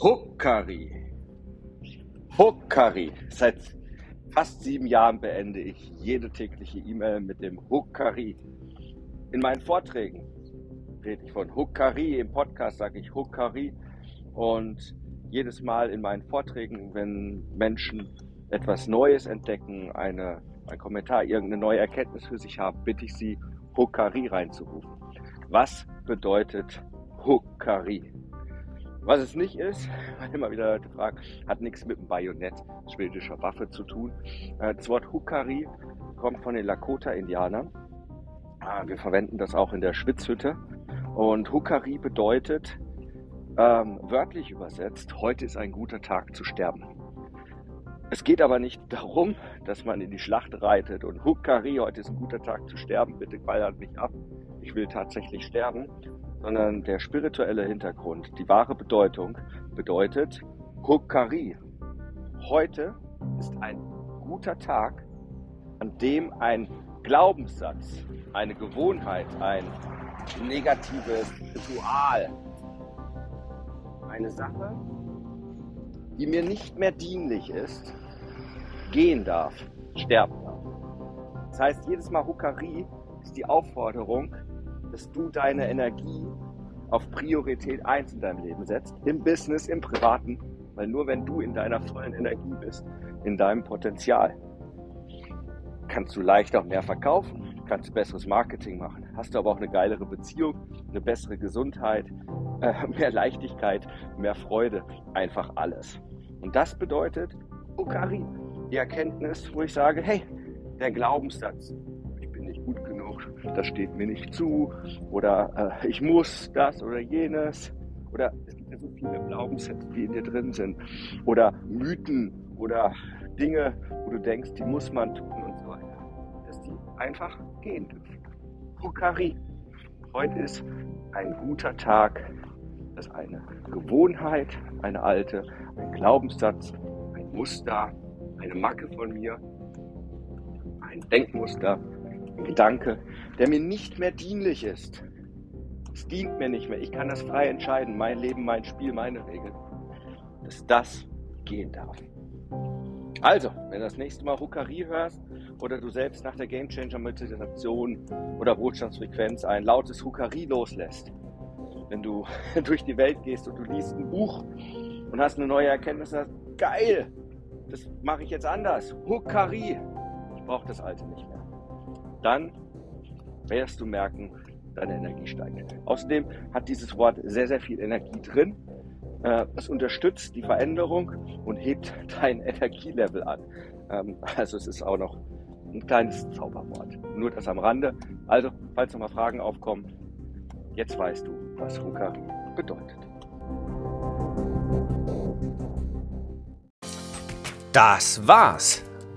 Huckari. Huckari. Seit fast sieben Jahren beende ich jede tägliche E-Mail mit dem Huckari. In meinen Vorträgen rede ich von Huckari, im Podcast sage ich Huckari und jedes Mal in meinen Vorträgen, wenn Menschen etwas Neues entdecken, eine, ein Kommentar, irgendeine neue Erkenntnis für sich haben, bitte ich sie, Huckari reinzurufen. Was bedeutet Huckari? Was es nicht ist, weil immer wieder Leute fragen, hat nichts mit dem Bajonett schwedischer Waffe zu tun. Äh, das Wort Hukari kommt von den Lakota-Indianern. Ah, wir verwenden das auch in der Schwitzhütte. Und Hukari bedeutet, ähm, wörtlich übersetzt, heute ist ein guter Tag zu sterben. Es geht aber nicht darum, dass man in die Schlacht reitet und Hukari, heute ist ein guter Tag zu sterben, bitte ballert mich ab, ich will tatsächlich sterben, sondern der spirituelle Hintergrund, die wahre Bedeutung bedeutet Hukari. Heute ist ein guter Tag, an dem ein Glaubenssatz, eine Gewohnheit, ein negatives Ritual, eine Sache, die mir nicht mehr dienlich ist, gehen darf, sterben darf. Das heißt, jedes Mal Hukari ist die Aufforderung, dass du deine Energie auf Priorität 1 in deinem Leben setzt, im Business, im Privaten, weil nur wenn du in deiner vollen Energie bist, in deinem Potenzial, kannst du leichter mehr verkaufen, kannst du besseres Marketing machen, hast du aber auch eine geilere Beziehung, eine bessere Gesundheit, äh, mehr Leichtigkeit, mehr Freude, einfach alles. Und das bedeutet Ukari, die Erkenntnis, wo ich sage, hey, der Glaubenssatz, das steht mir nicht zu. Oder äh, ich muss das oder jenes. Oder es gibt ja so viele Glaubenssätze, die in dir drin sind. Oder Mythen oder Dinge, wo du denkst, die muss man tun und so weiter, dass die einfach gehen dürfen. Hukari. Heute ist ein guter Tag, dass eine Gewohnheit, eine alte, ein Glaubenssatz, ein Muster, eine Macke von mir, ein Denkmuster Gedanke, der mir nicht mehr dienlich ist. Es dient mir nicht mehr. Ich kann das frei entscheiden. Mein Leben, mein Spiel, meine Regeln. Dass das gehen darf. Also, wenn du das nächste Mal Ruckerie hörst oder du selbst nach der Gamechanger Meditation oder Wohlstandsfrequenz ein lautes Huckerie loslässt, wenn du durch die Welt gehst und du liest ein Buch und hast eine neue Erkenntnis, sagst, geil, das mache ich jetzt anders. Huckerie. Ich brauche das alte nicht mehr dann wirst du merken, deine Energie steigt. Außerdem hat dieses Wort sehr, sehr viel Energie drin. Äh, es unterstützt die Veränderung und hebt dein Energielevel an. Ähm, also es ist auch noch ein kleines Zauberwort. Nur das am Rande. Also, falls noch mal Fragen aufkommen, jetzt weißt du, was Hukari bedeutet. Das war's.